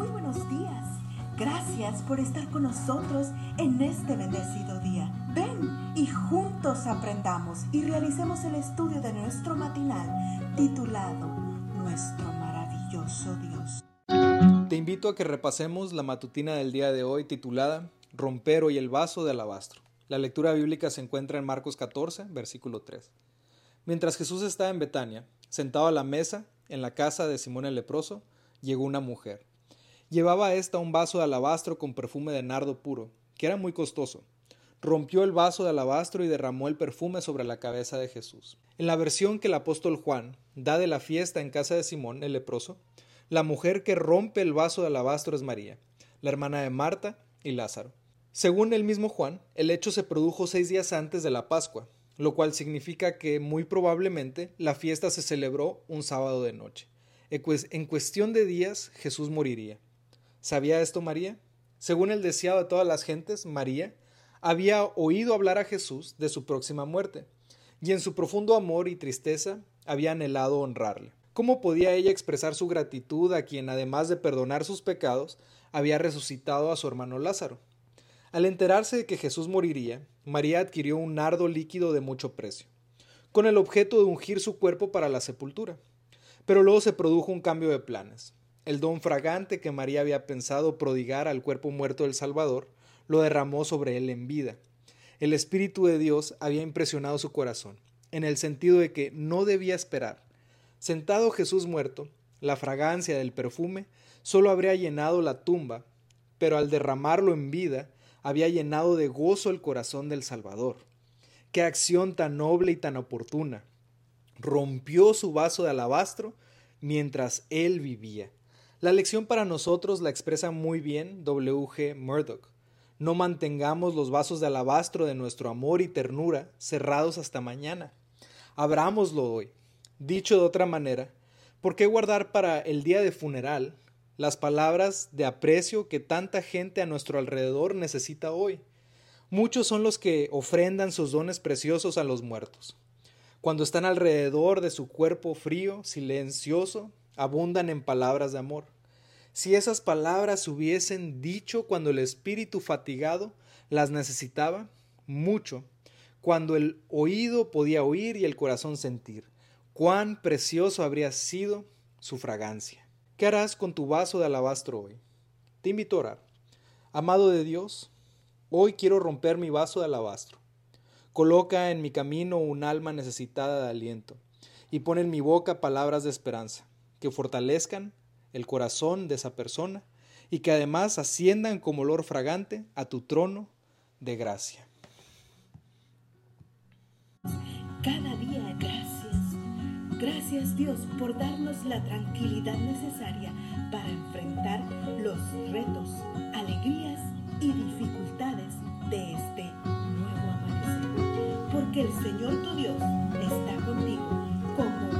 Muy buenos días. Gracias por estar con nosotros en este bendecido día. Ven y juntos aprendamos y realicemos el estudio de nuestro matinal titulado Nuestro maravilloso Dios. Te invito a que repasemos la matutina del día de hoy titulada Romper hoy el vaso de alabastro. La lectura bíblica se encuentra en Marcos 14, versículo 3. Mientras Jesús estaba en Betania, sentado a la mesa en la casa de Simón el leproso, llegó una mujer. Llevaba a esta un vaso de alabastro con perfume de nardo puro, que era muy costoso. Rompió el vaso de alabastro y derramó el perfume sobre la cabeza de Jesús. En la versión que el apóstol Juan da de la fiesta en casa de Simón el leproso, la mujer que rompe el vaso de alabastro es María, la hermana de Marta y Lázaro. Según el mismo Juan, el hecho se produjo seis días antes de la Pascua, lo cual significa que muy probablemente la fiesta se celebró un sábado de noche. En cuestión de días Jesús moriría. ¿Sabía esto María? Según el deseado de todas las gentes, María había oído hablar a Jesús de su próxima muerte, y en su profundo amor y tristeza había anhelado honrarle. ¿Cómo podía ella expresar su gratitud a quien, además de perdonar sus pecados, había resucitado a su hermano Lázaro? Al enterarse de que Jesús moriría, María adquirió un nardo líquido de mucho precio, con el objeto de ungir su cuerpo para la sepultura. Pero luego se produjo un cambio de planes. El don fragante que María había pensado prodigar al cuerpo muerto del Salvador, lo derramó sobre él en vida. El Espíritu de Dios había impresionado su corazón, en el sentido de que no debía esperar. Sentado Jesús muerto, la fragancia del perfume solo habría llenado la tumba, pero al derramarlo en vida, había llenado de gozo el corazón del Salvador. Qué acción tan noble y tan oportuna. Rompió su vaso de alabastro mientras él vivía. La lección para nosotros la expresa muy bien W. G. Murdoch. No mantengamos los vasos de alabastro de nuestro amor y ternura cerrados hasta mañana. Abrámoslo hoy. Dicho de otra manera, ¿por qué guardar para el día de funeral las palabras de aprecio que tanta gente a nuestro alrededor necesita hoy. Muchos son los que ofrendan sus dones preciosos a los muertos. Cuando están alrededor de su cuerpo frío, silencioso, abundan en palabras de amor. Si esas palabras hubiesen dicho cuando el espíritu fatigado las necesitaba, mucho, cuando el oído podía oír y el corazón sentir, cuán precioso habría sido su fragancia. ¿Qué harás con tu vaso de alabastro hoy? Te invito a orar. Amado de Dios, hoy quiero romper mi vaso de alabastro. Coloca en mi camino un alma necesitada de aliento y pon en mi boca palabras de esperanza que fortalezcan el corazón de esa persona y que además asciendan como olor fragante a tu trono de gracia. Cada día Gracias Dios por darnos la tranquilidad necesaria para enfrentar los retos, alegrías y dificultades de este nuevo amanecer. Porque el Señor tu Dios está contigo. Como